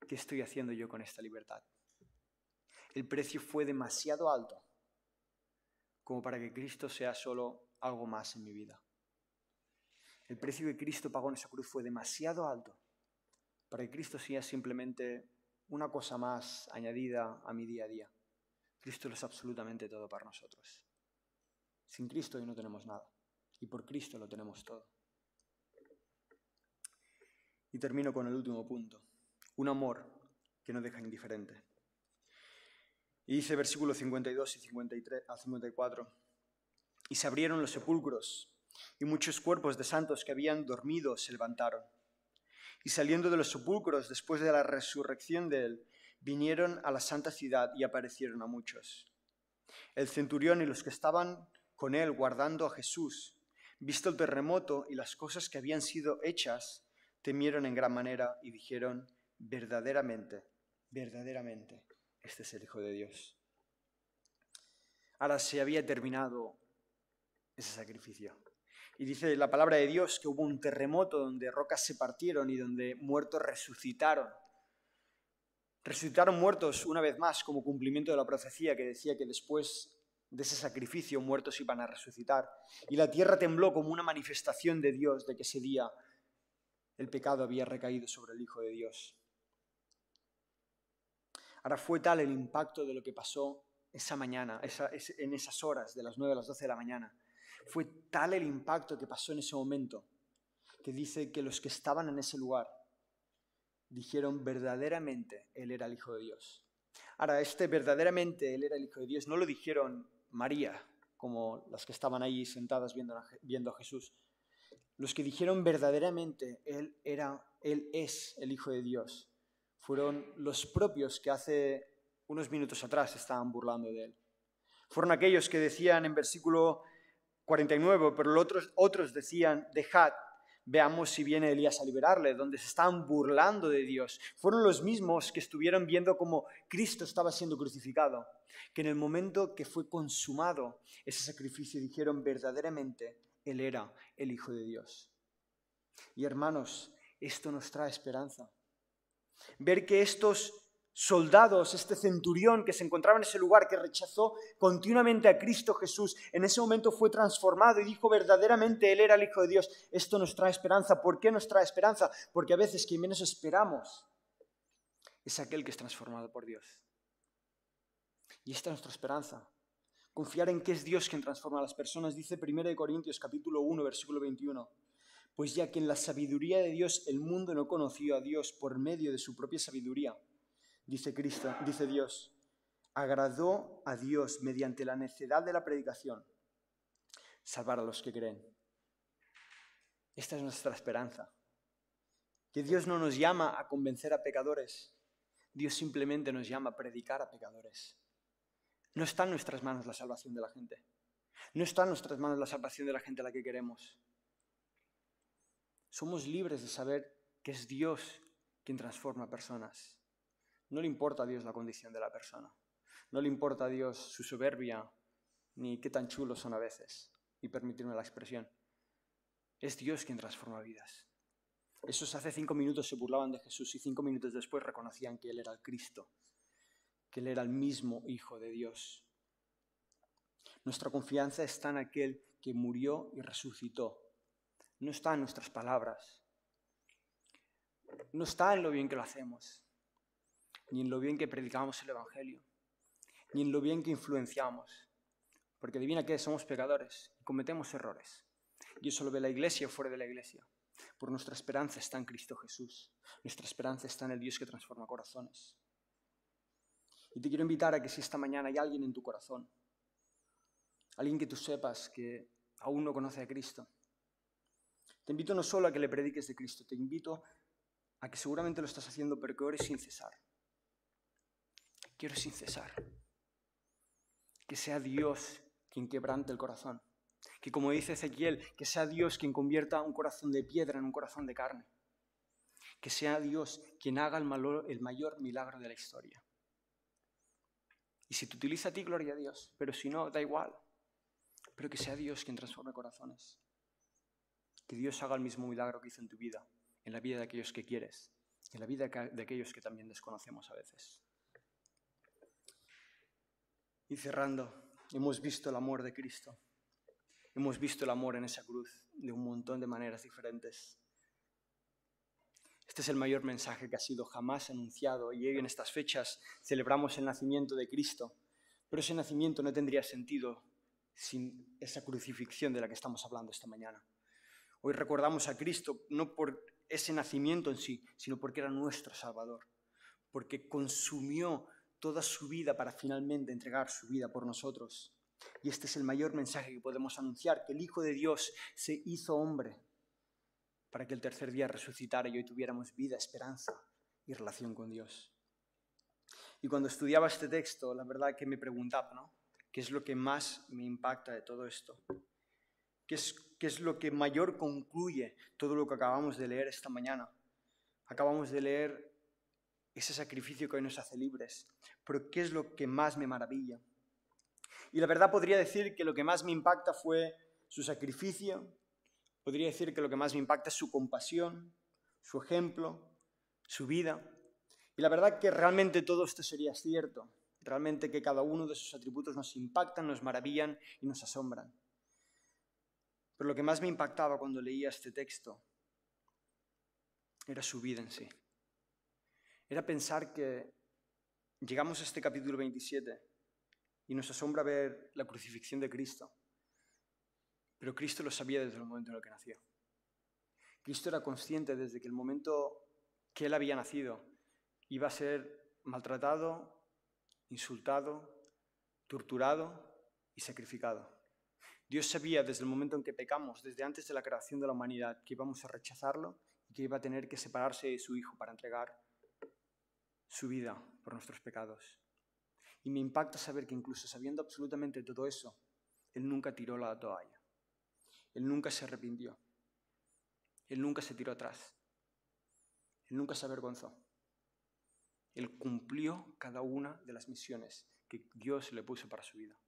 ¿Qué estoy haciendo yo con esta libertad? El precio fue demasiado alto como para que Cristo sea solo algo más en mi vida. El precio que Cristo pagó en esa cruz fue demasiado alto para que Cristo sea simplemente una cosa más añadida a mi día a día. Cristo lo es absolutamente todo para nosotros. Sin Cristo hoy no tenemos nada y por Cristo lo tenemos todo. Y termino con el último punto, un amor que no deja indiferente. Y dice versículo 52 y 53 a 54, y se abrieron los sepulcros, y muchos cuerpos de santos que habían dormido se levantaron. Y saliendo de los sepulcros después de la resurrección de él, vinieron a la santa ciudad y aparecieron a muchos. El centurión y los que estaban con él guardando a Jesús, visto el terremoto y las cosas que habían sido hechas, temieron en gran manera y dijeron, verdaderamente, verdaderamente, este es el Hijo de Dios. Ahora se había terminado ese sacrificio. Y dice la palabra de Dios que hubo un terremoto donde rocas se partieron y donde muertos resucitaron. Resucitaron muertos una vez más como cumplimiento de la profecía que decía que después de ese sacrificio muertos iban a resucitar. Y la tierra tembló como una manifestación de Dios de que ese día el pecado había recaído sobre el Hijo de Dios. Ahora fue tal el impacto de lo que pasó esa mañana, en esas horas, de las 9 a las 12 de la mañana. Fue tal el impacto que pasó en ese momento que dice que los que estaban en ese lugar dijeron verdaderamente Él era el Hijo de Dios. Ahora, este verdaderamente Él era el Hijo de Dios no lo dijeron María, como las que estaban ahí sentadas viendo a, viendo Jesús. Los que dijeron verdaderamente Él era, Él es el Hijo de Dios, fueron los propios que hace unos minutos atrás estaban burlando de Él. Fueron aquellos que decían en versículo 49, pero otros, otros decían, dejad, veamos si viene Elías a liberarle, donde se estaban burlando de Dios. Fueron los mismos que estuvieron viendo cómo Cristo estaba siendo crucificado, que en el momento que fue consumado ese sacrificio dijeron verdaderamente, Él era el Hijo de Dios. Y hermanos, esto nos trae esperanza. Ver que estos soldados, este centurión que se encontraba en ese lugar, que rechazó continuamente a Cristo Jesús, en ese momento fue transformado y dijo verdaderamente Él era el Hijo de Dios. Esto nos trae esperanza. ¿Por qué nos trae esperanza? Porque a veces quien menos esperamos es aquel que es transformado por Dios. Y esta es nuestra esperanza. Confiar en que es Dios quien transforma a las personas. Dice 1 Corintios capítulo 1, versículo 21. Pues ya que en la sabiduría de Dios el mundo no conoció a Dios por medio de su propia sabiduría, dice Cristo, dice Dios, agradó a Dios mediante la necedad de la predicación salvar a los que creen. Esta es nuestra esperanza. Que Dios no nos llama a convencer a pecadores, Dios simplemente nos llama a predicar a pecadores. No está en nuestras manos la salvación de la gente. No está en nuestras manos la salvación de la gente a la que queremos. Somos libres de saber que es Dios quien transforma personas. No le importa a Dios la condición de la persona. No le importa a Dios su soberbia, ni qué tan chulos son a veces, y permitirme la expresión. Es Dios quien transforma vidas. Esos hace cinco minutos se burlaban de Jesús y cinco minutos después reconocían que Él era el Cristo, que Él era el mismo Hijo de Dios. Nuestra confianza está en aquel que murió y resucitó. No está en nuestras palabras. No está en lo bien que lo hacemos ni en lo bien que predicamos el Evangelio, ni en lo bien que influenciamos. Porque adivina que somos pecadores y cometemos errores. Y eso lo ve la iglesia fuera de la iglesia. Por nuestra esperanza está en Cristo Jesús. Nuestra esperanza está en el Dios que transforma corazones. Y te quiero invitar a que si esta mañana hay alguien en tu corazón, alguien que tú sepas que aún no conoce a Cristo. Te invito no solo a que le prediques de Cristo, te invito a que seguramente lo estás haciendo, pero que ores sin cesar. Quiero sin cesar. Que sea Dios quien quebrante el corazón. Que como dice Ezequiel, que sea Dios quien convierta un corazón de piedra en un corazón de carne. Que sea Dios quien haga el, mayor milagro de la historia. Y si te utiliza a ti, gloria a Dios. Pero si no, da igual. Pero que sea Dios quien transforme corazones. Que Dios haga el mismo milagro que hizo en tu vida, en la vida de aquellos que quieres, en la vida de aquellos que también desconocemos a veces. Y cerrando, hemos visto el amor de Cristo. Hemos visto el amor en esa cruz de un montón de maneras diferentes. Este es el mayor mensaje que ha sido jamás anunciado y hoy en estas fechas celebramos el nacimiento de Cristo, pero ese nacimiento no tendría sentido sin esa crucifixión de la que estamos hablando esta mañana. Hoy recordamos a Cristo no por ese nacimiento en sí, sino porque era nuestro Salvador, porque consumió toda su vida para finalmente entregar su vida por nosotros. Y este es el mayor mensaje que podemos anunciar, que el Hijo de Dios se hizo hombre para que el tercer día resucitara y hoy tuviéramos vida, esperanza y relación con Dios. Y cuando estudiaba este texto, la verdad que me preguntaba, ¿no? ¿Qué es lo que más me impacta de todo esto? ¿Qué es, ¿Qué es lo que mayor concluye todo lo que acabamos de leer esta mañana? Acabamos de leer ese sacrificio que hoy nos hace libres, pero ¿qué es lo que más me maravilla? Y la verdad podría decir que lo que más me impacta fue su sacrificio, podría decir que lo que más me impacta es su compasión, su ejemplo, su vida. Y la verdad que realmente todo esto sería cierto, realmente que cada uno de sus atributos nos impactan, nos maravillan y nos asombran. Pero lo que más me impactaba cuando leía este texto era su vida en sí. Era pensar que llegamos a este capítulo 27 y nos asombra ver la crucifixión de Cristo pero Cristo lo sabía desde el momento en el que nació. Cristo era consciente desde que el momento que él había nacido iba a ser maltratado, insultado, torturado y sacrificado. Dios sabía desde el momento en que pecamos, desde antes de la creación de la humanidad, que íbamos a rechazarlo y que iba a tener que separarse de su Hijo para entregar su vida por nuestros pecados. Y me impacta saber que incluso sabiendo absolutamente todo eso, Él nunca tiró la toalla. Él nunca se arrepintió. Él nunca se tiró atrás. Él nunca se avergonzó. Él cumplió cada una de las misiones que Dios le puso para su vida.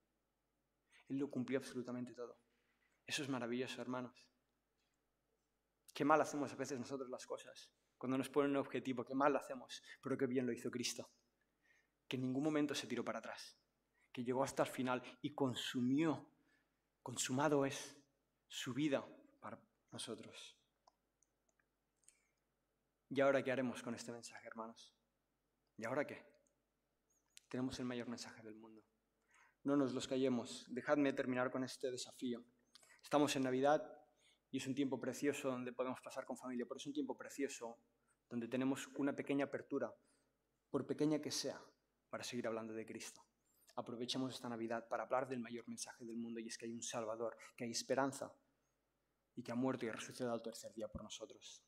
Él lo cumplió absolutamente todo. Eso es maravilloso, hermanos. Qué mal hacemos a veces nosotros las cosas. Cuando nos ponen un objetivo, qué mal hacemos, pero qué bien lo hizo Cristo. Que en ningún momento se tiró para atrás. Que llegó hasta el final y consumió. Consumado es su vida para nosotros. ¿Y ahora qué haremos con este mensaje, hermanos? ¿Y ahora qué? Tenemos el mayor mensaje del mundo. No nos los callemos. Dejadme terminar con este desafío. Estamos en Navidad y es un tiempo precioso donde podemos pasar con familia, pero es un tiempo precioso donde tenemos una pequeña apertura, por pequeña que sea, para seguir hablando de Cristo. Aprovechemos esta Navidad para hablar del mayor mensaje del mundo y es que hay un Salvador, que hay esperanza y que ha muerto y resucitado al tercer día por nosotros.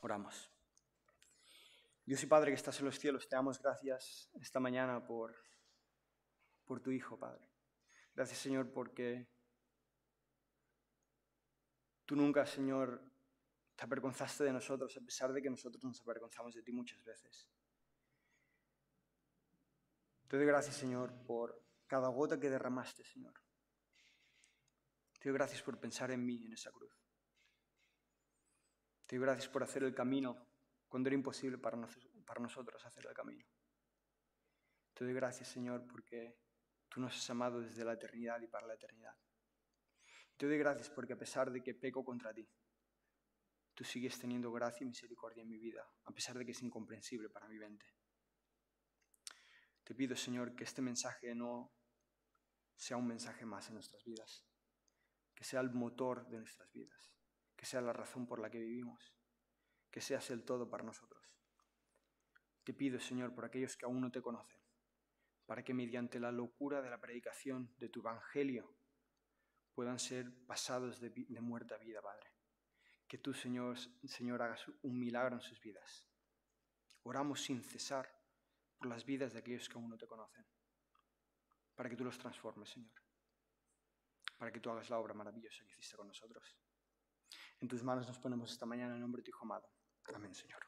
Oramos. Dios y Padre que estás en los cielos, te damos gracias esta mañana por, por tu Hijo, Padre. Gracias, Señor, porque tú nunca, Señor, te avergonzaste de nosotros, a pesar de que nosotros nos avergonzamos de ti muchas veces. Te doy gracias, Señor, por cada gota que derramaste, Señor. Te doy gracias por pensar en mí en esa cruz. Te doy gracias por hacer el camino cuando era imposible para, para nosotros hacer el camino. Te doy gracias, Señor, porque tú nos has amado desde la eternidad y para la eternidad. Te doy gracias porque a pesar de que peco contra ti, tú sigues teniendo gracia y misericordia en mi vida, a pesar de que es incomprensible para mi mente. Te pido, Señor, que este mensaje no sea un mensaje más en nuestras vidas, que sea el motor de nuestras vidas, que sea la razón por la que vivimos, que seas el todo para nosotros. Te pido, Señor, por aquellos que aún no te conocen, para que mediante la locura de la predicación de tu Evangelio puedan ser pasados de, de muerte a vida, Padre. Que tú, Señor, Señor, hagas un milagro en sus vidas. Oramos sin cesar por las vidas de aquellos que aún no te conocen, para que tú los transformes, Señor, para que tú hagas la obra maravillosa que hiciste con nosotros. En tus manos nos ponemos esta mañana en nombre de tu Hijo amado. Amén, Señor.